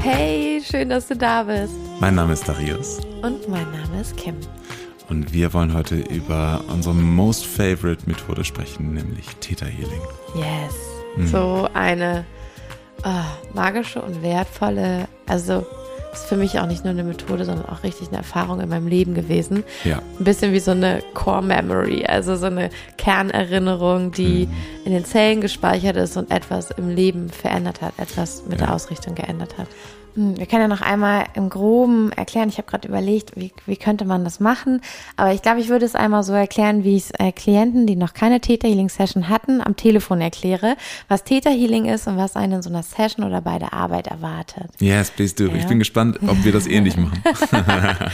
Hey, schön, dass du da bist. Mein Name ist Darius. Und mein Name ist Kim. Und wir wollen heute über unsere most favorite Methode sprechen, nämlich Theta Healing. Yes. Mhm. So eine oh, magische und wertvolle, also ist für mich auch nicht nur eine Methode, sondern auch richtig eine Erfahrung in meinem Leben gewesen. Ja. Ein bisschen wie so eine Core Memory, also so eine Kernerinnerung, die mhm. in den Zellen gespeichert ist und etwas im Leben verändert hat, etwas mit ja. der Ausrichtung geändert hat. Hm, wir können ja noch einmal im Groben erklären. Ich habe gerade überlegt, wie, wie könnte man das machen. Aber ich glaube, ich würde es einmal so erklären, wie ich es äh, Klienten, die noch keine Theta Healing Session hatten, am Telefon erkläre, was Theta Healing ist und was einen in so einer Session oder bei der Arbeit erwartet. Yes, please do. Ja. Ich bin gespannt, ob wir das ähnlich machen.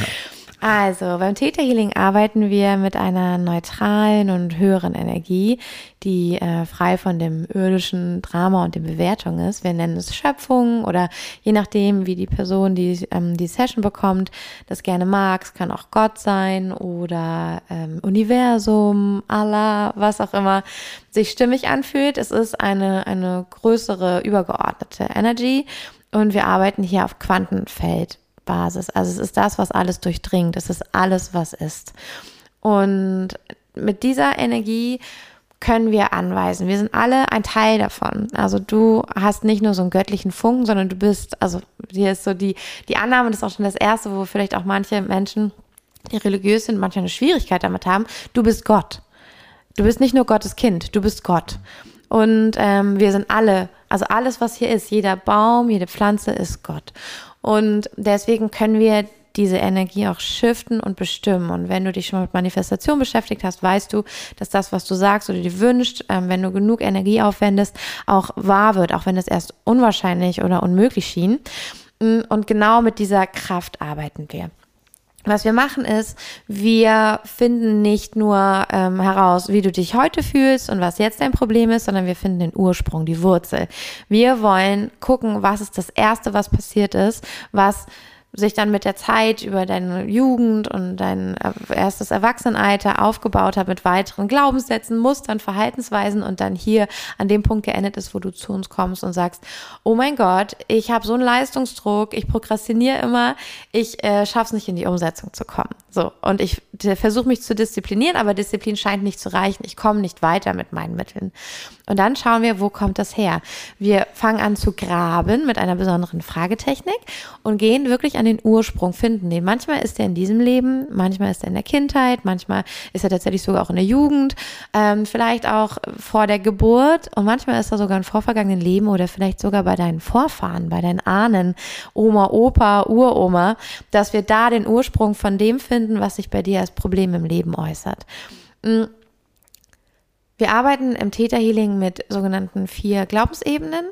Also, beim Theta Healing arbeiten wir mit einer neutralen und höheren Energie, die äh, frei von dem irdischen Drama und den Bewertungen ist. Wir nennen es Schöpfung oder je nachdem, wie die Person, die ähm, die Session bekommt, das gerne mag. Es kann auch Gott sein oder ähm, Universum, Allah, was auch immer sich stimmig anfühlt. Es ist eine, eine größere, übergeordnete Energy und wir arbeiten hier auf Quantenfeld. Basis. Also es ist das, was alles durchdringt. Es ist alles, was ist. Und mit dieser Energie können wir anweisen. Wir sind alle ein Teil davon. Also du hast nicht nur so einen göttlichen Funken, sondern du bist, also hier ist so die, die Annahme, das ist auch schon das erste, wo vielleicht auch manche Menschen, die religiös sind, manchmal eine Schwierigkeit damit haben. Du bist Gott. Du bist nicht nur Gottes Kind, du bist Gott. Und ähm, wir sind alle, also alles, was hier ist, jeder Baum, jede Pflanze ist Gott. Und deswegen können wir diese Energie auch shiften und bestimmen. Und wenn du dich schon mit Manifestation beschäftigt hast, weißt du, dass das, was du sagst oder dir wünschst, ähm, wenn du genug Energie aufwendest, auch wahr wird, auch wenn es erst unwahrscheinlich oder unmöglich schien. Mm, und genau mit dieser Kraft arbeiten wir. Was wir machen ist, wir finden nicht nur ähm, heraus, wie du dich heute fühlst und was jetzt dein Problem ist, sondern wir finden den Ursprung, die Wurzel. Wir wollen gucken, was ist das Erste, was passiert ist, was sich dann mit der Zeit über deine Jugend und dein erstes Erwachsenenalter aufgebaut hat mit weiteren Glaubenssätzen, Mustern, Verhaltensweisen und dann hier an dem Punkt geendet ist, wo du zu uns kommst und sagst, oh mein Gott, ich habe so einen Leistungsdruck, ich prokrastiniere immer, ich äh, schaffe es nicht in die Umsetzung zu kommen. So, und ich versuche mich zu disziplinieren, aber Disziplin scheint nicht zu reichen. Ich komme nicht weiter mit meinen Mitteln. Und dann schauen wir, wo kommt das her? Wir fangen an zu graben mit einer besonderen Fragetechnik und gehen wirklich an den Ursprung, finden den. Manchmal ist er in diesem Leben, manchmal ist er in der Kindheit, manchmal ist er tatsächlich sogar auch in der Jugend, ähm, vielleicht auch vor der Geburt und manchmal ist er sogar in vorvergangenen Leben oder vielleicht sogar bei deinen Vorfahren, bei deinen Ahnen, Oma, Opa, Uroma, dass wir da den Ursprung von dem finden, was sich bei dir als Problem im Leben äußert. Mm. Wir arbeiten im Theta Healing mit sogenannten vier Glaubensebenen.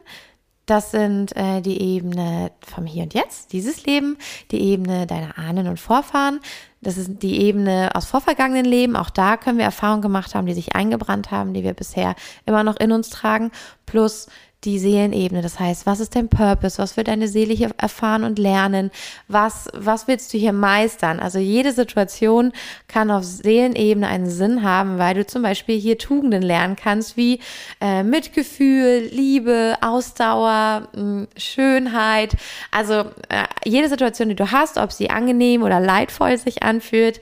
Das sind äh, die Ebene vom Hier und Jetzt, dieses Leben, die Ebene deiner Ahnen und Vorfahren, das ist die Ebene aus vorvergangenen Leben. Auch da können wir Erfahrungen gemacht haben, die sich eingebrannt haben, die wir bisher immer noch in uns tragen, plus die Seelenebene. Das heißt, was ist dein Purpose? Was will deine Seele hier erfahren und lernen? Was, was willst du hier meistern? Also jede Situation kann auf Seelenebene einen Sinn haben, weil du zum Beispiel hier Tugenden lernen kannst, wie äh, Mitgefühl, Liebe, Ausdauer, mh, hm, Schönheit. Also äh, jede Situation, die du hast, ob sie angenehm oder leidvoll sich anfühlt,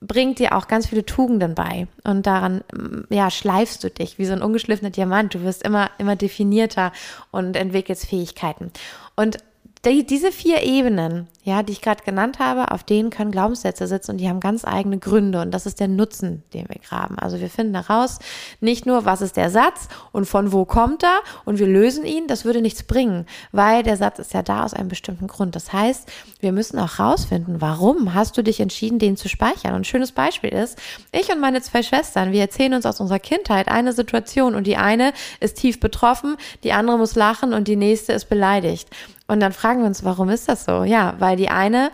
bringt dir auch ganz viele Tugenden bei und daran ja schleifst du dich wie so ein ungeschliffener Diamant. Du wirst immer immer definierter und entwickelst Fähigkeiten. Und die, diese vier Ebenen, ja, die ich gerade genannt habe, auf denen können Glaubenssätze sitzen und die haben ganz eigene Gründe und das ist der Nutzen, den wir graben. Also wir finden heraus, nicht nur, was ist der Satz und von wo kommt er und wir lösen ihn, das würde nichts bringen, weil der Satz ist ja da aus einem bestimmten Grund. Das heißt, wir müssen auch rausfinden, warum hast du dich entschieden, den zu speichern. Und ein schönes Beispiel ist, ich und meine zwei Schwestern, wir erzählen uns aus unserer Kindheit eine Situation und die eine ist tief betroffen, die andere muss lachen und die nächste ist beleidigt. Und dann fragen wir uns, warum ist das so? Ja, weil die eine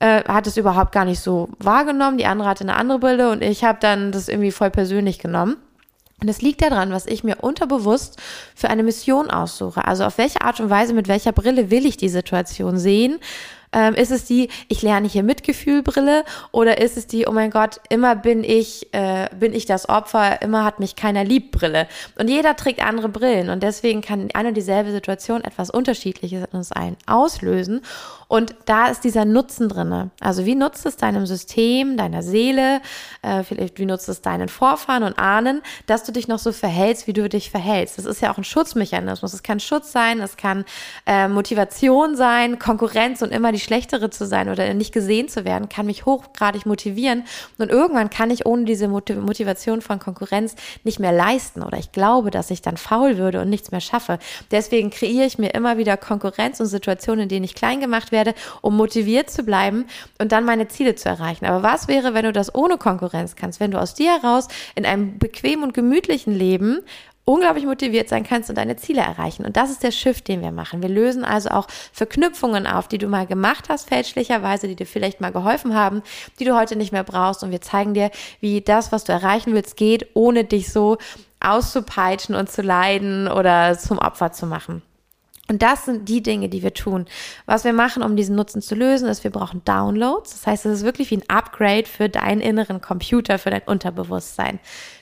äh, hat es überhaupt gar nicht so wahrgenommen, die andere hatte eine andere Brille und ich habe dann das irgendwie voll persönlich genommen. Und es liegt daran, was ich mir unterbewusst für eine Mission aussuche. Also auf welche Art und Weise, mit welcher Brille will ich die Situation sehen? Ähm, ist es die, ich lerne hier Mitgefühlbrille oder ist es die, oh mein Gott, immer bin ich, äh, bin ich das Opfer, immer hat mich keiner lieb Brille. Und jeder trägt andere Brillen und deswegen kann eine und dieselbe Situation etwas Unterschiedliches in uns allen auslösen. Und da ist dieser Nutzen drinne. Also wie nutzt es deinem System, deiner Seele, äh, vielleicht wie nutzt es deinen Vorfahren und Ahnen, dass du dich noch so verhältst, wie du dich verhältst. Das ist ja auch ein Schutzmechanismus. Es kann Schutz sein, es kann äh, Motivation sein, Konkurrenz und immer die schlechtere zu sein oder nicht gesehen zu werden, kann mich hochgradig motivieren. Und irgendwann kann ich ohne diese Motivation von Konkurrenz nicht mehr leisten oder ich glaube, dass ich dann faul würde und nichts mehr schaffe. Deswegen kreiere ich mir immer wieder Konkurrenz und Situationen, in denen ich klein gemacht werde, um motiviert zu bleiben und dann meine Ziele zu erreichen. Aber was wäre, wenn du das ohne Konkurrenz kannst, wenn du aus dir heraus in einem bequemen und gemütlichen Leben unglaublich motiviert sein kannst und deine Ziele erreichen. Und das ist der Shift, den wir machen. Wir lösen also auch Verknüpfungen auf, die du mal gemacht hast, fälschlicherweise, die dir vielleicht mal geholfen haben, die du heute nicht mehr brauchst. Und wir zeigen dir, wie das, was du erreichen willst, geht, ohne dich so auszupeitschen und zu leiden oder zum Opfer zu machen. Und das sind die Dinge, die wir tun. Was wir machen, um diesen Nutzen zu lösen, ist, wir brauchen Downloads. Das heißt, es ist wirklich wie ein Upgrade für deinen inneren Computer, für dein Unterbewusstsein.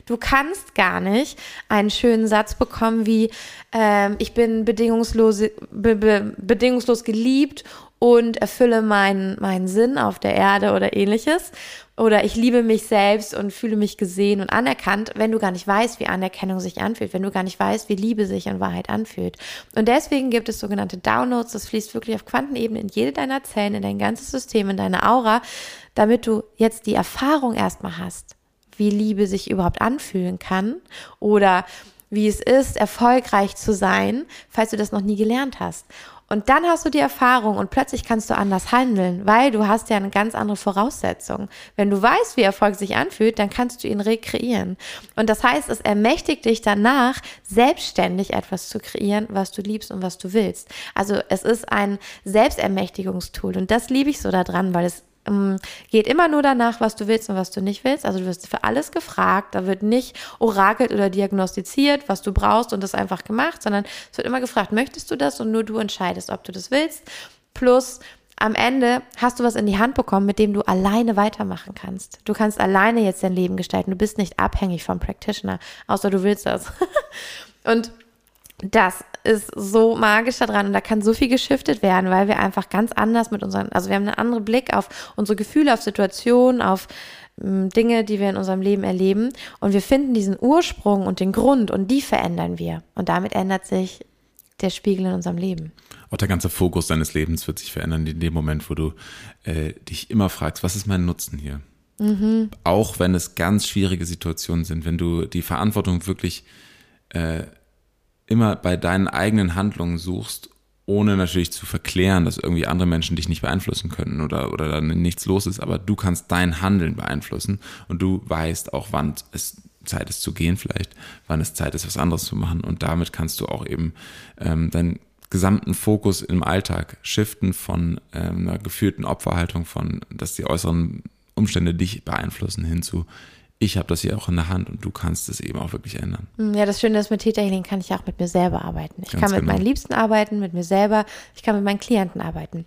Du kannst gar nicht einen schönen Satz bekommen wie, ähm, ich bin bedingungslos, be, be, bedingungslos geliebt und erfülle meinen, meinen Sinn auf der Erde oder ähnliches. Oder ich liebe mich selbst und fühle mich gesehen und anerkannt, wenn du gar nicht weißt, wie Anerkennung sich anfühlt, wenn du gar nicht weißt, wie Liebe sich in Wahrheit anfühlt. Und deswegen gibt es sogenannte Downloads, das fließt wirklich auf Quantenebene in jede deiner Zellen, in dein ganzes System, in deine Aura, damit du jetzt die Erfahrung erstmal hast, wie Liebe sich überhaupt anfühlen kann oder wie es ist, erfolgreich zu sein, falls du das noch nie gelernt hast. Und dann hast du die Erfahrung und plötzlich kannst du anders handeln, weil du hast ja eine ganz andere Voraussetzung. Wenn du weißt, wie Erfolg sich anfühlt, dann kannst du ihn rekreieren. Und das heißt, es ermächtigt dich danach, selbstständig etwas zu kreieren, was du liebst und was du willst. Also es ist ein Selbstermächtigungstool und das liebe ich so daran, weil es geht immer nur danach, was du willst und was du nicht willst. Also du wirst für alles gefragt. Da wird nicht orakelt oder diagnostiziert, was du brauchst und das einfach gemacht, sondern es wird immer gefragt, möchtest du das? Und nur du entscheidest, ob du das willst. Plus am Ende hast du was in die Hand bekommen, mit dem du alleine weitermachen kannst. Du kannst alleine jetzt dein Leben gestalten. Du bist nicht abhängig vom Practitioner, außer du willst das. und das ist so magisch daran und da kann so viel geschiftet werden, weil wir einfach ganz anders mit unseren, also wir haben einen anderen Blick auf unsere Gefühle, auf Situationen, auf ähm, Dinge, die wir in unserem Leben erleben und wir finden diesen Ursprung und den Grund und die verändern wir und damit ändert sich der Spiegel in unserem Leben. Auch der ganze Fokus deines Lebens wird sich verändern in dem Moment, wo du äh, dich immer fragst, was ist mein Nutzen hier? Mhm. Auch wenn es ganz schwierige Situationen sind, wenn du die Verantwortung wirklich äh, immer bei deinen eigenen Handlungen suchst, ohne natürlich zu verklären, dass irgendwie andere Menschen dich nicht beeinflussen können oder, oder dann nichts los ist, aber du kannst dein Handeln beeinflussen und du weißt auch, wann es Zeit ist zu gehen vielleicht, wann es Zeit ist, was anderes zu machen und damit kannst du auch eben ähm, deinen gesamten Fokus im Alltag shiften von ähm, einer geführten Opferhaltung, von, dass die äußeren Umstände dich beeinflussen, hin zu, ich habe das hier auch in der Hand und du kannst es eben auch wirklich ändern. Hm, ja, das Schöne ist, mit Täterhealing kann ich auch mit mir selber arbeiten. Ich Ganz kann mit genau. meinen Liebsten arbeiten, mit mir selber, ich kann mit meinen Klienten arbeiten.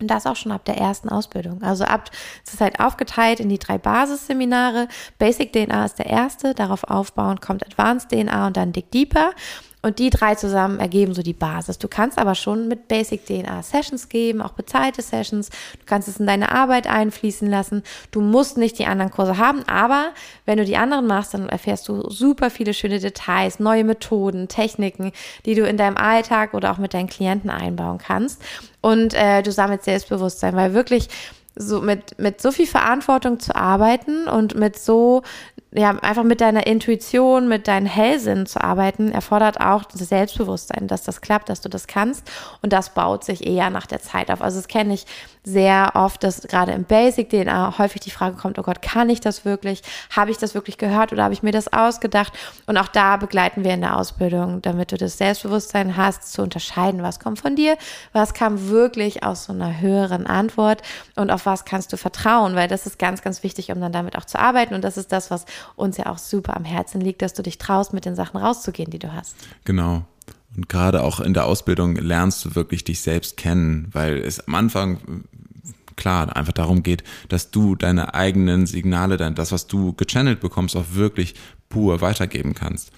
Und das auch schon ab der ersten Ausbildung. Also ab, es ist halt aufgeteilt in die drei Basisseminare. Basic DNA ist der erste, darauf aufbauend kommt Advanced DNA und dann Dig Deeper. Und die drei zusammen ergeben so die Basis. Du kannst aber schon mit Basic DNA Sessions geben, auch bezahlte Sessions. Du kannst es in deine Arbeit einfließen lassen. Du musst nicht die anderen Kurse haben, aber wenn du die anderen machst, dann erfährst du super viele schöne Details, neue Methoden, Techniken, die du in deinem Alltag oder auch mit deinen Klienten einbauen kannst. Und äh, du sammelst Selbstbewusstsein, weil wirklich so mit, mit so viel Verantwortung zu arbeiten und mit so ja, einfach mit deiner Intuition, mit deinem Hellsinn zu arbeiten, erfordert auch das Selbstbewusstsein, dass das klappt, dass du das kannst. Und das baut sich eher nach der Zeit auf. Also das kenne ich sehr oft, dass gerade im Basic DNA häufig die Frage kommt, oh Gott, kann ich das wirklich? Habe ich das wirklich gehört oder habe ich mir das ausgedacht? Und auch da begleiten wir in der Ausbildung, damit du das Selbstbewusstsein hast, zu unterscheiden, was kommt von dir, was kam wirklich aus so einer höheren Antwort und auf was kannst du vertrauen, weil das ist ganz, ganz wichtig, um dann damit auch zu arbeiten. Und das ist das, was uns ja auch super am Herzen liegt, dass du dich traust, mit den Sachen rauszugehen, die du hast. Genau. Und gerade auch in der Ausbildung lernst du wirklich dich selbst kennen, weil es am Anfang klar einfach darum geht, dass du deine eigenen Signale, das, was du gechannelt bekommst, auch wirklich pur weitergeben kannst.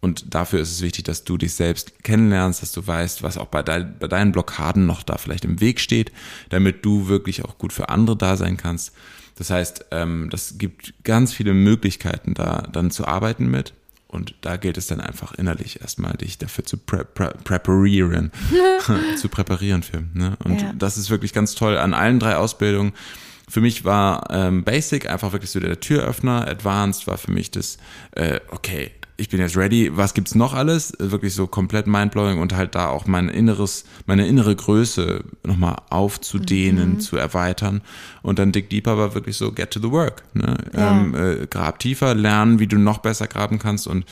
Und dafür ist es wichtig, dass du dich selbst kennenlernst, dass du weißt, was auch bei, dein, bei deinen Blockaden noch da vielleicht im Weg steht, damit du wirklich auch gut für andere da sein kannst. Das heißt, ähm, das gibt ganz viele Möglichkeiten, da dann zu arbeiten mit. Und da gilt es dann einfach innerlich erstmal, dich dafür zu prä prä präparieren, zu präparieren für. Ne? Und ja. das ist wirklich ganz toll an allen drei Ausbildungen. Für mich war ähm, Basic einfach wirklich so der Türöffner. Advanced war für mich das, äh, okay, ich bin jetzt ready, was gibt's noch alles? Wirklich so komplett mindblowing und halt da auch mein inneres, meine innere Größe nochmal aufzudehnen, mhm. zu erweitern. Und dann Dig Deeper war wirklich so, get to the work. Ne? Ja. Ähm, äh, grab tiefer, lernen, wie du noch besser graben kannst und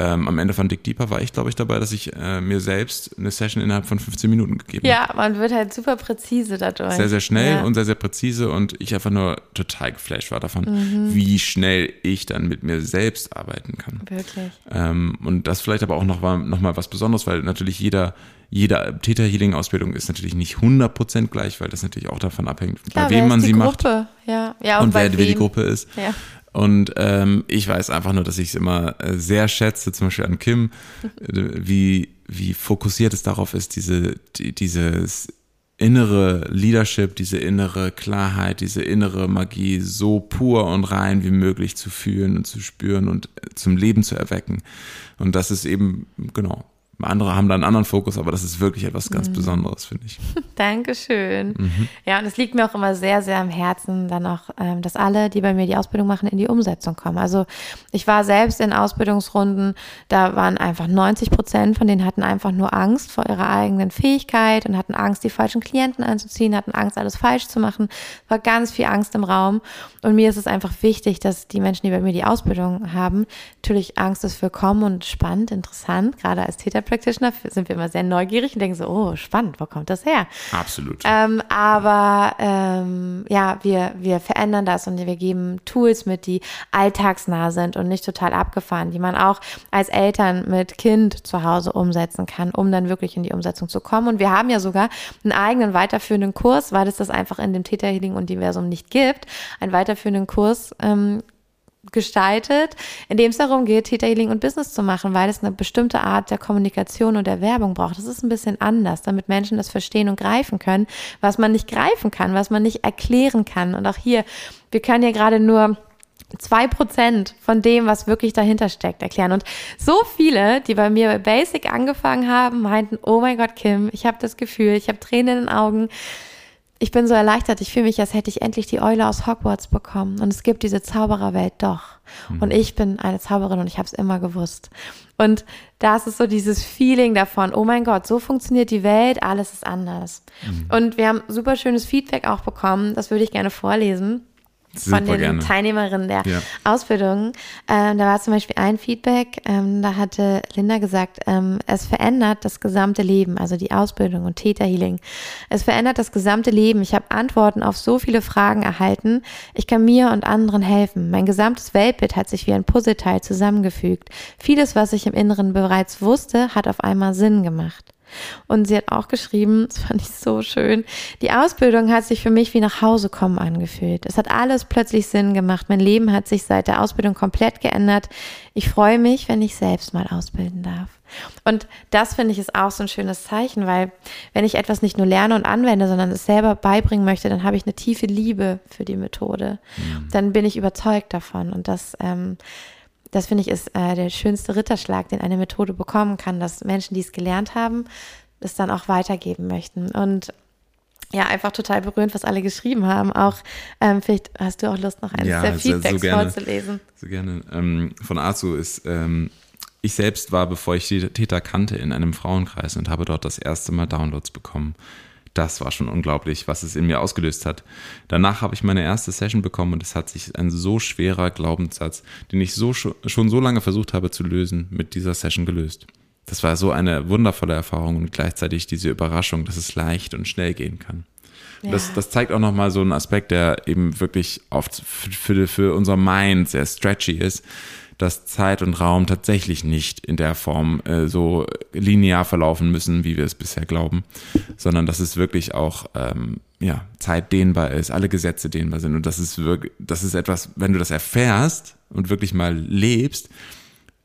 ähm, am Ende von Dick Deeper war ich, glaube ich, dabei, dass ich äh, mir selbst eine Session innerhalb von 15 Minuten gegeben habe. Ja, man wird halt super präzise dadurch. Sehr, sehr schnell ja. und sehr, sehr präzise und ich einfach nur total geflasht war davon, mhm. wie schnell ich dann mit mir selbst arbeiten kann. Wirklich. Ähm, und das vielleicht aber auch noch, war, noch mal was Besonderes, weil natürlich jeder jede Theta Healing Ausbildung ist natürlich nicht 100% gleich, weil das natürlich auch davon abhängt, Klar, bei wem man sie Gruppe? macht. Ja. Ja, und, und wer, wer die Gruppe ist. Ja. Und ähm, ich weiß einfach nur, dass ich es immer äh, sehr schätze, zum Beispiel an Kim, wie, wie fokussiert es darauf ist, diese, die, dieses innere Leadership, diese innere Klarheit, diese innere Magie so pur und rein wie möglich zu fühlen und zu spüren und äh, zum Leben zu erwecken. Und das ist eben, genau, andere haben da einen anderen Fokus, aber das ist wirklich etwas ganz mhm. Besonderes, finde ich. Dankeschön. Mhm. Ja, und es liegt mir auch immer sehr, sehr am Herzen, dann auch, ähm, dass alle, die bei mir die Ausbildung machen, in die Umsetzung kommen. Also ich war selbst in Ausbildungsrunden, da waren einfach 90 Prozent von denen hatten einfach nur Angst vor ihrer eigenen Fähigkeit und hatten Angst, die falschen Klienten anzuziehen, hatten Angst, alles falsch zu machen. War ganz viel Angst im Raum. Und mir ist es einfach wichtig, dass die Menschen, die bei mir die Ausbildung haben, natürlich Angst ist willkommen und spannend, interessant, gerade als Täter Practitioner sind wir immer sehr neugierig und denken so, oh, spannend, wo kommt das her? Absolut. Ähm, aber ähm, ja, wir, wir verändern das und wir geben Tools mit, die alltagsnah sind und nicht total abgefahren, die man auch als Eltern mit Kind zu Hause umsetzen kann, um dann wirklich in die Umsetzung zu kommen. Und wir haben ja sogar einen eigenen weiterführenden Kurs, weil es das einfach in dem Theta Healing Universum nicht gibt, einen weiterführenden Kurs ähm, gestaltet, in dem es darum geht, Theta Healing und Business zu machen, weil es eine bestimmte Art der Kommunikation und der Werbung braucht. Das ist ein bisschen anders, damit Menschen das verstehen und greifen können, was man nicht greifen kann, was man nicht erklären kann. Und auch hier, wir können ja gerade nur zwei Prozent von dem, was wirklich dahinter steckt, erklären. Und so viele, die bei mir bei Basic angefangen haben, meinten, oh mein Gott, Kim, ich habe das Gefühl, ich habe Tränen in den Augen, ich bin so erleichtert. Ich fühle mich, als hätte ich endlich die Eule aus Hogwarts bekommen. Und es gibt diese Zaubererwelt doch. Mhm. Und ich bin eine Zauberin und ich habe es immer gewusst. Und da ist es so dieses Feeling davon, oh mein Gott, so funktioniert die Welt, alles ist anders. Mhm. Und wir haben super schönes Feedback auch bekommen. Das würde ich gerne vorlesen. Super von den gerne. Teilnehmerinnen der ja. Ausbildung. Ähm, da war zum Beispiel ein Feedback, ähm, da hatte Linda gesagt, ähm, es verändert das gesamte Leben, also die Ausbildung und Theta Healing. Es verändert das gesamte Leben. Ich habe Antworten auf so viele Fragen erhalten. Ich kann mir und anderen helfen. Mein gesamtes Weltbild hat sich wie ein Puzzleteil zusammengefügt. Vieles, was ich im Inneren bereits wusste, hat auf einmal Sinn gemacht. Und sie hat auch geschrieben, das fand ich so schön, die Ausbildung hat sich für mich wie nach Hause kommen angefühlt. Es hat alles plötzlich Sinn gemacht. Mein Leben hat sich seit der Ausbildung komplett geändert. Ich freue mich, wenn ich selbst mal ausbilden darf. Und das finde ich ist auch so ein schönes Zeichen, weil wenn ich etwas nicht nur lerne und anwende, sondern es selber beibringen möchte, dann habe ich eine tiefe Liebe für die Methode. Mhm. Dann bin ich überzeugt davon. Und das ähm, das finde ich ist äh, der schönste Ritterschlag, den eine Methode bekommen kann, dass Menschen, die es gelernt haben, es dann auch weitergeben möchten. Und ja, einfach total berührend, was alle geschrieben haben. Auch ähm, vielleicht hast du auch Lust, noch eines ja, der Feedbacks so gerne, vorzulesen. So gerne. Ähm, von Azu ist, ähm, ich selbst war, bevor ich die Täter kannte, in einem Frauenkreis und habe dort das erste Mal Downloads bekommen das war schon unglaublich, was es in mir ausgelöst hat. Danach habe ich meine erste Session bekommen und es hat sich ein so schwerer Glaubenssatz, den ich so, schon so lange versucht habe zu lösen, mit dieser Session gelöst. Das war so eine wundervolle Erfahrung und gleichzeitig diese Überraschung, dass es leicht und schnell gehen kann. Ja. Das, das zeigt auch nochmal so einen Aspekt, der eben wirklich oft für, für, für unser Mind sehr stretchy ist, dass Zeit und Raum tatsächlich nicht in der Form äh, so linear verlaufen müssen, wie wir es bisher glauben, sondern dass es wirklich auch ähm, ja, Zeit dehnbar ist, alle Gesetze dehnbar sind. Und das ist wirklich, das ist etwas, wenn du das erfährst und wirklich mal lebst,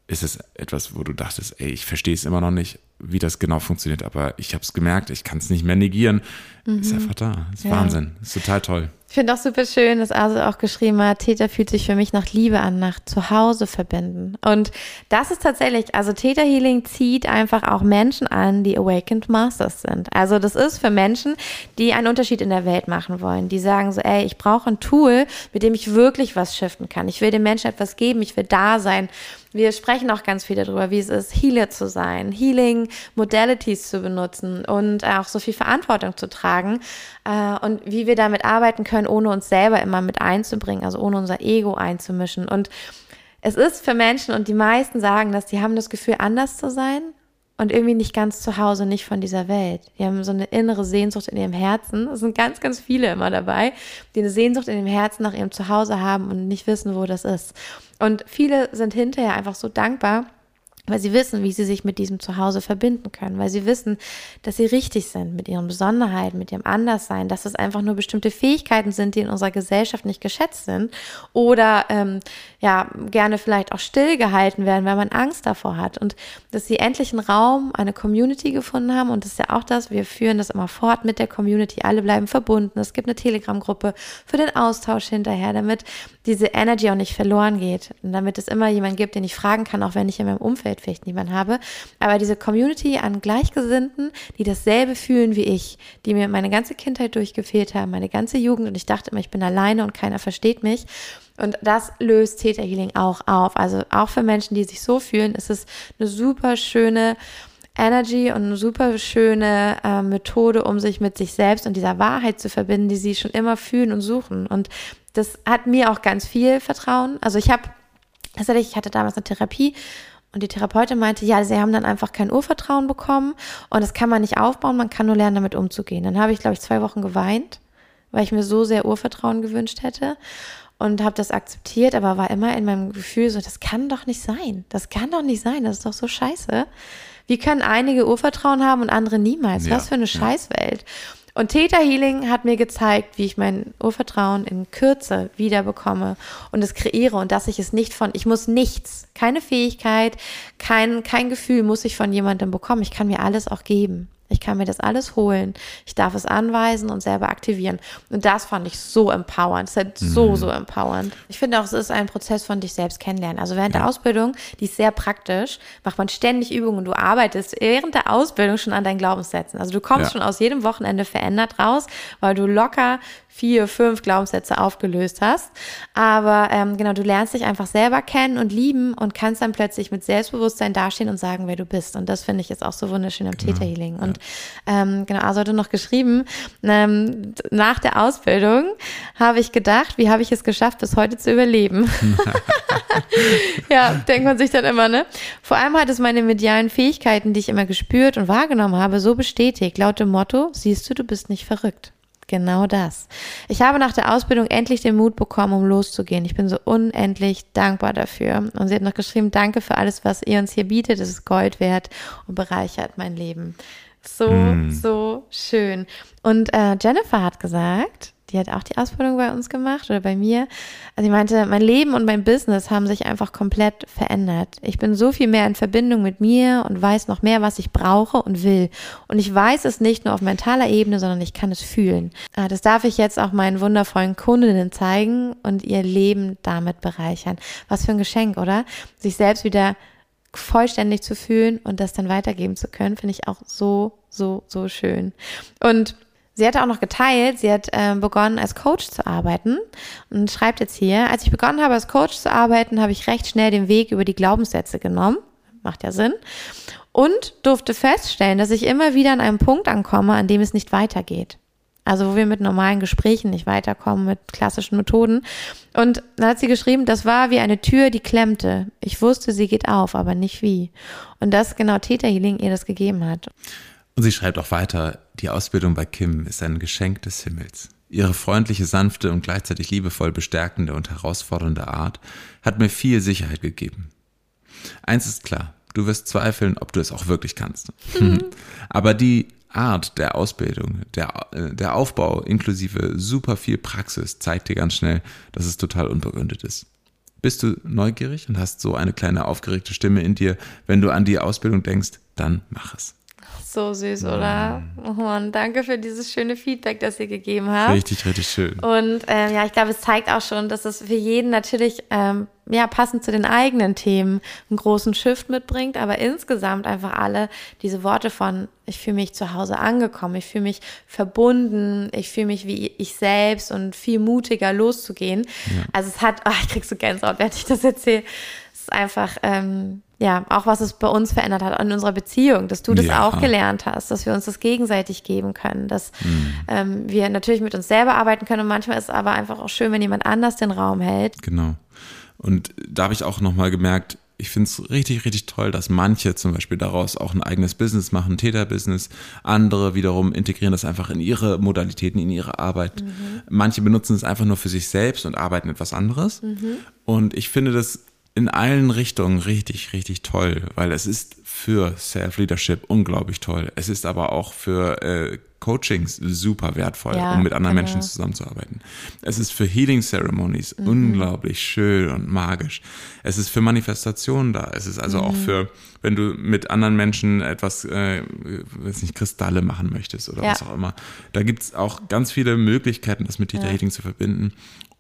ist es etwas, wo du dachtest, ey, ich verstehe es immer noch nicht, wie das genau funktioniert, aber ich habe es gemerkt, ich kann es nicht mehr negieren. Mhm. Ist einfach da. Ist ja. Wahnsinn. Ist total toll. Ich finde auch super schön, dass Ase auch geschrieben hat, Täter fühlt sich für mich nach Liebe an, nach Zuhause verbinden. Und das ist tatsächlich, also Täter Healing zieht einfach auch Menschen an, die Awakened Masters sind. Also das ist für Menschen, die einen Unterschied in der Welt machen wollen, die sagen so, ey, ich brauche ein Tool, mit dem ich wirklich was shiften kann. Ich will den Menschen etwas geben, ich will da sein. Wir sprechen auch ganz viel darüber, wie es ist, Healer zu sein, Healing Modalities zu benutzen und auch so viel Verantwortung zu tragen äh, und wie wir damit arbeiten können, ohne uns selber immer mit einzubringen, also ohne unser Ego einzumischen. Und es ist für Menschen, und die meisten sagen das, die haben das Gefühl, anders zu sein und irgendwie nicht ganz zu Hause, nicht von dieser Welt. Die haben so eine innere Sehnsucht in ihrem Herzen. Es sind ganz, ganz viele immer dabei, die eine Sehnsucht in dem Herzen nach ihrem Zuhause haben und nicht wissen, wo das ist. Und viele sind hinterher einfach so dankbar, weil sie wissen, wie sie sich mit diesem Zuhause verbinden können, weil sie wissen, dass sie richtig sind mit ihren Besonderheiten, mit ihrem Anderssein, dass es einfach nur bestimmte Fähigkeiten sind, die in unserer Gesellschaft nicht geschätzt sind oder ähm, ja gerne vielleicht auch stillgehalten werden, weil man Angst davor hat. Und dass sie endlich einen Raum, eine Community gefunden haben. Und das ist ja auch das, wir führen das immer fort mit der Community, alle bleiben verbunden, es gibt eine Telegram-Gruppe für den Austausch hinterher, damit diese Energy auch nicht verloren geht. Und damit es immer jemand gibt, den ich fragen kann, auch wenn ich in meinem Umfeld vielleicht niemanden habe. Aber diese Community an Gleichgesinnten, die dasselbe fühlen wie ich, die mir meine ganze Kindheit durchgefehlt haben, meine ganze Jugend und ich dachte immer, ich bin alleine und keiner versteht mich. Und das löst Theta Healing auch auf. Also auch für Menschen, die sich so fühlen, ist es eine super schöne Energy und eine super schöne äh, Methode, um sich mit sich selbst und dieser Wahrheit zu verbinden, die sie schon immer fühlen und suchen. Und das hat mir auch ganz viel Vertrauen. Also ich habe, tatsächlich, ich hatte damals eine Therapie und die Therapeutin meinte, ja, sie haben dann einfach kein Urvertrauen bekommen und das kann man nicht aufbauen, man kann nur lernen, damit umzugehen. Dann habe ich, glaube ich, zwei Wochen geweint, weil ich mir so sehr Urvertrauen gewünscht hätte und habe das akzeptiert, aber war immer in meinem Gefühl so, das kann doch nicht sein. Das kann doch nicht sein, das ist doch so scheiße. Wie können einige Urvertrauen haben und andere niemals? Ja, Was für eine Scheißwelt. Und Theta Healing hat mir gezeigt, wie ich mein Urvertrauen in Kürze wiederbekomme und es kreiere und dass ich es nicht von, ich muss nichts, keine Fähigkeit, kein, kein Gefühl muss ich von jemandem bekommen. Ich kann mir alles auch geben. Ich kann mir das alles holen. Ich darf es anweisen und selber aktivieren. Und das fand ich so empowernd. Das ist halt so, mhm. so empowernd. Ich finde auch, es ist ein Prozess von dich selbst kennenlernen. Also während ja. der Ausbildung, die ist sehr praktisch, macht man ständig Übungen. Du arbeitest während der Ausbildung schon an deinen Glaubenssätzen. Also du kommst ja. schon aus jedem Wochenende verändert raus, weil du locker vier, fünf Glaubenssätze aufgelöst hast. Aber ähm, genau, du lernst dich einfach selber kennen und lieben und kannst dann plötzlich mit Selbstbewusstsein dastehen und sagen, wer du bist. Und das finde ich jetzt auch so wunderschön am genau. Healing. Und ähm, genau, also hatte noch geschrieben, ähm, nach der Ausbildung habe ich gedacht, wie habe ich es geschafft, bis heute zu überleben? ja, denkt man sich dann immer, ne? Vor allem hat es meine medialen Fähigkeiten, die ich immer gespürt und wahrgenommen habe, so bestätigt, laut dem Motto, siehst du, du bist nicht verrückt. Genau das. Ich habe nach der Ausbildung endlich den Mut bekommen, um loszugehen. Ich bin so unendlich dankbar dafür. Und sie hat noch geschrieben, danke für alles, was ihr uns hier bietet. Es ist Gold wert und bereichert mein Leben. So, mm. so schön. Und äh, Jennifer hat gesagt, die hat auch die Ausbildung bei uns gemacht oder bei mir. Also sie meinte, mein Leben und mein Business haben sich einfach komplett verändert. Ich bin so viel mehr in Verbindung mit mir und weiß noch mehr, was ich brauche und will. Und ich weiß es nicht nur auf mentaler Ebene, sondern ich kann es fühlen. Ah, das darf ich jetzt auch meinen wundervollen Kundinnen zeigen und ihr Leben damit bereichern. Was für ein Geschenk, oder? Sich selbst wieder vollständig zu fühlen und das dann weitergeben zu können, finde ich auch so, so, so schön. Und Sie hat auch noch geteilt, sie hat äh, begonnen als Coach zu arbeiten und schreibt jetzt hier, als ich begonnen habe als Coach zu arbeiten, habe ich recht schnell den Weg über die Glaubenssätze genommen, macht ja Sinn, und durfte feststellen, dass ich immer wieder an einem Punkt ankomme, an dem es nicht weitergeht. Also wo wir mit normalen Gesprächen nicht weiterkommen, mit klassischen Methoden. Und dann hat sie geschrieben, das war wie eine Tür, die klemmte. Ich wusste, sie geht auf, aber nicht wie. Und das genau Theta Healing ihr das gegeben hat. Und sie schreibt auch weiter, die Ausbildung bei Kim ist ein Geschenk des Himmels. Ihre freundliche, sanfte und gleichzeitig liebevoll bestärkende und herausfordernde Art hat mir viel Sicherheit gegeben. Eins ist klar, du wirst zweifeln, ob du es auch wirklich kannst. Mhm. Aber die Art der Ausbildung, der, äh, der Aufbau inklusive super viel Praxis zeigt dir ganz schnell, dass es total unbegründet ist. Bist du neugierig und hast so eine kleine aufgeregte Stimme in dir, wenn du an die Ausbildung denkst, dann mach es. So süß, oder? Oh Mann, danke für dieses schöne Feedback, das ihr gegeben habt. Richtig, richtig schön. Und ähm, ja, ich glaube, es zeigt auch schon, dass es für jeden natürlich ähm, ja passend zu den eigenen Themen einen großen Shift mitbringt, aber insgesamt einfach alle diese Worte von ich fühle mich zu Hause angekommen, ich fühle mich verbunden, ich fühle mich wie ich selbst und viel mutiger loszugehen. Ja. Also es hat, oh, ich krieg so Gänsehaut, wenn ich das erzähle. Es ist einfach ähm, ja, auch was es bei uns verändert hat in unserer Beziehung, dass du das ja. auch gelernt hast, dass wir uns das gegenseitig geben können, dass mhm. ähm, wir natürlich mit uns selber arbeiten können und manchmal ist es aber einfach auch schön, wenn jemand anders den Raum hält. Genau. Und da habe ich auch nochmal gemerkt, ich finde es richtig, richtig toll, dass manche zum Beispiel daraus auch ein eigenes Business machen, Täterbusiness. Andere wiederum integrieren das einfach in ihre Modalitäten, in ihre Arbeit. Mhm. Manche benutzen es einfach nur für sich selbst und arbeiten etwas anderes. Mhm. Und ich finde das in allen Richtungen richtig, richtig toll, weil es ist für Self-Leadership unglaublich toll. Es ist aber auch für äh, Coachings super wertvoll, ja, um mit anderen genau. Menschen zusammenzuarbeiten. Es ist für Healing Ceremonies mhm. unglaublich schön und magisch. Es ist für Manifestationen da. Es ist also mhm. auch für, wenn du mit anderen Menschen etwas, äh, weiß nicht, Kristalle machen möchtest oder ja. was auch immer. Da gibt's auch ganz viele Möglichkeiten, das mit Theta Healing zu verbinden.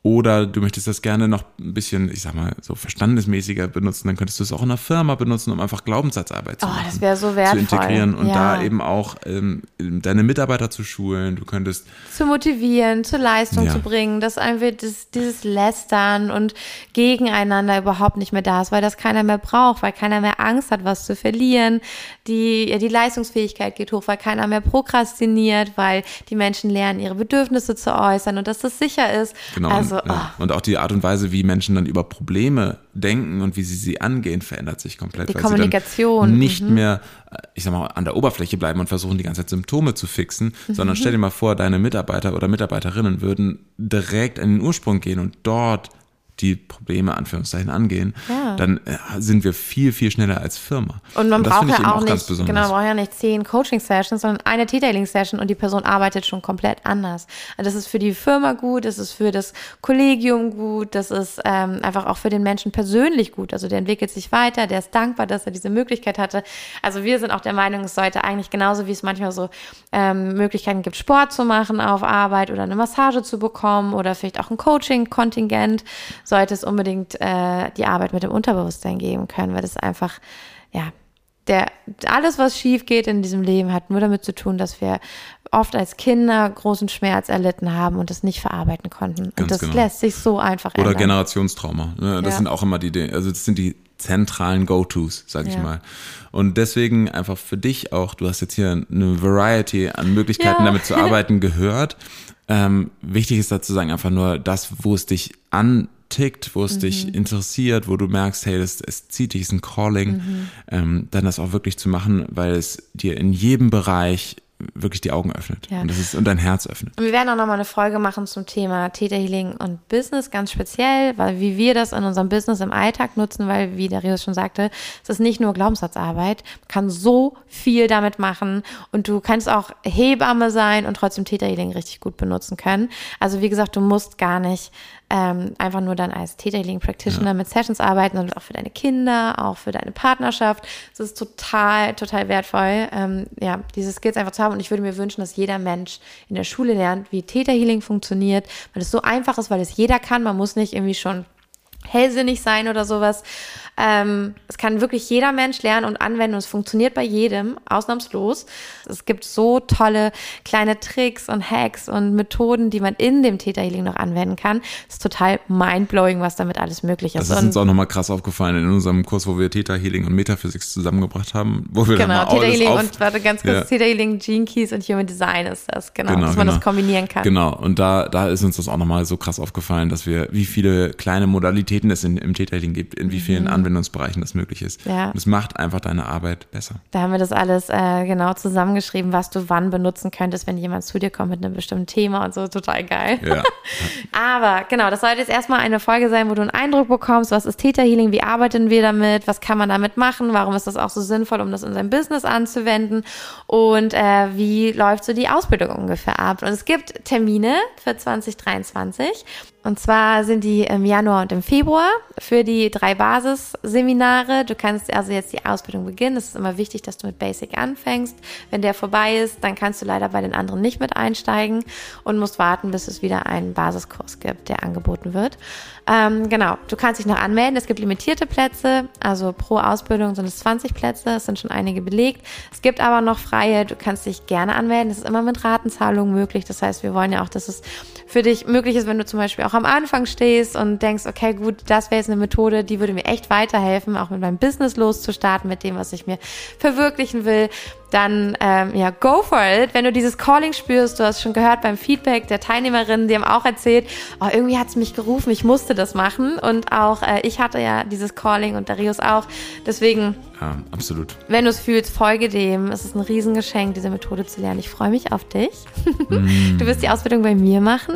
Oder du möchtest das gerne noch ein bisschen, ich sag mal, so verstandesmäßiger benutzen, dann könntest du es auch in einer Firma benutzen, um einfach Glaubenssatzarbeit zu oh, machen. Das wäre so wertvoll. Zu integrieren und ja. da eben auch ähm, deine Mitarbeiter zu schulen. Du könntest. Zu motivieren, zur Leistung ja. zu bringen, dass einfach das, dieses Lästern und gegeneinander überhaupt nicht mehr da ist, weil das keiner mehr braucht, weil keiner mehr Angst hat, was zu verlieren. Die, ja, die Leistungsfähigkeit geht hoch, weil keiner mehr prokrastiniert, weil die Menschen lernen, ihre Bedürfnisse zu äußern und dass das sicher ist. Genau. Also, also, ja. oh. Und auch die Art und Weise, wie Menschen dann über Probleme denken und wie sie sie angehen, verändert sich komplett. Die Kommunikation. nicht mhm. mehr, äh, ich sag mal, an der Oberfläche bleiben und versuchen, die ganze Zeit Symptome zu fixen, mhm. sondern stell dir mal vor, deine Mitarbeiter oder Mitarbeiterinnen würden direkt an den Ursprung gehen und dort die Probleme Anführungszeichen angehen, ja. dann äh, sind wir viel, viel schneller als Firma. Und man und braucht ja auch, auch nicht, genau, man braucht ja nicht zehn Coaching-Sessions, sondern eine Detailing-Session und die Person arbeitet schon komplett anders. Das ist für die Firma gut, das ist für das Kollegium gut, das ist ähm, einfach auch für den Menschen persönlich gut. Also der entwickelt sich weiter, der ist dankbar, dass er diese Möglichkeit hatte. Also wir sind auch der Meinung, es sollte eigentlich genauso wie es manchmal so ähm, Möglichkeiten gibt, Sport zu machen auf Arbeit oder eine Massage zu bekommen oder vielleicht auch ein Coaching-Kontingent sollte es unbedingt äh, die Arbeit mit dem Unterbewusstsein geben können, weil das einfach, ja, der, alles, was schief geht in diesem Leben, hat nur damit zu tun, dass wir oft als Kinder großen Schmerz erlitten haben und das nicht verarbeiten konnten. Ganz und das genau. lässt sich so einfach Oder ändern. Generationstrauma. Ne? Das ja. sind auch immer die, also das sind die zentralen Go-Tos, sag ich ja. mal. Und deswegen einfach für dich auch, du hast jetzt hier eine Variety an Möglichkeiten ja. damit zu arbeiten gehört. Ähm, wichtig ist dazu sagen einfach nur das, wo es dich an tickt, wo es mhm. dich interessiert, wo du merkst, hey, das, es zieht dich, ist ein Calling, mhm. ähm, dann das auch wirklich zu machen, weil es dir in jedem Bereich wirklich die Augen öffnet ja. und, das ist, und dein Herz öffnet. Und wir werden auch nochmal eine Folge machen zum Thema Theta Healing und Business, ganz speziell, weil wie wir das in unserem Business im Alltag nutzen, weil, wie Darius schon sagte, es ist nicht nur Glaubenssatzarbeit, man kann so viel damit machen und du kannst auch Hebamme sein und trotzdem Theta Healing richtig gut benutzen können. Also wie gesagt, du musst gar nicht ähm, einfach nur dann als Theta Healing Practitioner ja. mit Sessions arbeiten, sondern auch für deine Kinder, auch für deine Partnerschaft. Es ist total, total wertvoll, ähm, ja, diese Skills einfach zu haben. Und ich würde mir wünschen, dass jeder Mensch in der Schule lernt, wie Theta Healing funktioniert, weil es so einfach ist, weil es jeder kann. Man muss nicht irgendwie schon hellsinnig sein oder sowas. Ähm, es kann wirklich jeder Mensch lernen und anwenden und es funktioniert bei jedem, ausnahmslos. Es gibt so tolle kleine Tricks und Hacks und Methoden, die man in dem Theta Healing noch anwenden kann. Es ist total mindblowing, was damit alles möglich ist. Das ist uns auch nochmal krass aufgefallen in unserem Kurs, wo wir Theta Healing und Metaphysics zusammengebracht haben, wo wir genau, Theta Healing und warte ganz kurz, ja. Theta Healing, Gene Keys und Human Design ist das, genau, genau dass man genau. das kombinieren kann. Genau, und da, da ist uns das auch nochmal so krass aufgefallen, dass wir, wie viele kleine Modalitäten Modalitäten es in, im Detailing gibt, in wie vielen mhm. Anwendungsbereichen das möglich ist. Ja. Und es macht einfach deine Arbeit besser. Da haben wir das alles äh, genau zusammengeschrieben, was du wann benutzen könntest, wenn jemand zu dir kommt mit einem bestimmten Thema und so. Total geil. Ja. Aber genau, das sollte jetzt erstmal eine Folge sein, wo du einen Eindruck bekommst, was ist Theta Healing, wie arbeiten wir damit, was kann man damit machen, warum ist das auch so sinnvoll, um das in seinem Business anzuwenden und äh, wie läuft so die Ausbildung ungefähr ab. Und es gibt Termine für 2023 und zwar sind die im Januar und im Februar für die drei Basisseminare. Du kannst also jetzt die Ausbildung beginnen. Es ist immer wichtig, dass du mit Basic anfängst. Wenn der vorbei ist, dann kannst du leider bei den anderen nicht mit einsteigen und musst warten, bis es wieder einen Basiskurs gibt, der angeboten wird. Ähm, genau, du kannst dich noch anmelden. Es gibt limitierte Plätze, also pro Ausbildung sind es 20 Plätze. Es sind schon einige belegt. Es gibt aber noch freie. Du kannst dich gerne anmelden. Es ist immer mit Ratenzahlung möglich. Das heißt, wir wollen ja auch, dass es für dich möglich ist, wenn du zum Beispiel auch am Anfang stehst und denkst, okay, gut, das wäre jetzt eine Methode, die würde mir echt weiterhelfen, auch mit meinem Business loszustarten, mit dem, was ich mir verwirklichen will, dann ähm, ja, go for it. Wenn du dieses Calling spürst, du hast schon gehört beim Feedback der Teilnehmerinnen, die haben auch erzählt, oh, irgendwie hat es mich gerufen, ich musste das machen. Und auch äh, ich hatte ja dieses Calling und Darius auch. Deswegen, ja, absolut. Wenn du es fühlst, folge dem. Es ist ein Riesengeschenk, diese Methode zu lernen. Ich freue mich auf dich. Mm. Du wirst die Ausbildung bei mir machen.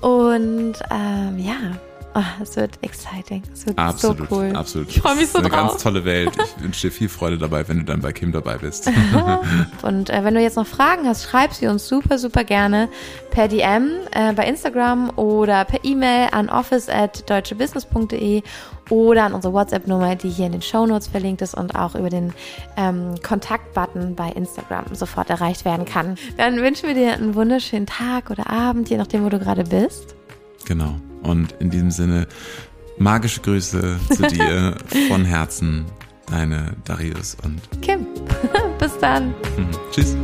Und ähm, ja, Oh, es wird exciting. Es wird absolut, so cool. Absolut. Ich freue mich so eine drauf. Eine ganz tolle Welt. Ich wünsche dir viel Freude dabei, wenn du dann bei Kim dabei bist. und äh, wenn du jetzt noch Fragen hast, schreib sie uns super, super gerne per DM äh, bei Instagram oder per E-Mail an office at deutschebusiness.de oder an unsere WhatsApp-Nummer, die hier in den Show Notes verlinkt ist und auch über den ähm, Kontakt-Button bei Instagram sofort erreicht werden kann. Dann wünschen wir dir einen wunderschönen Tag oder Abend, je nachdem, wo du gerade bist. Genau. Und in diesem Sinne, magische Grüße zu dir von Herzen, deine Darius und Kim. Bis dann. Tschüss.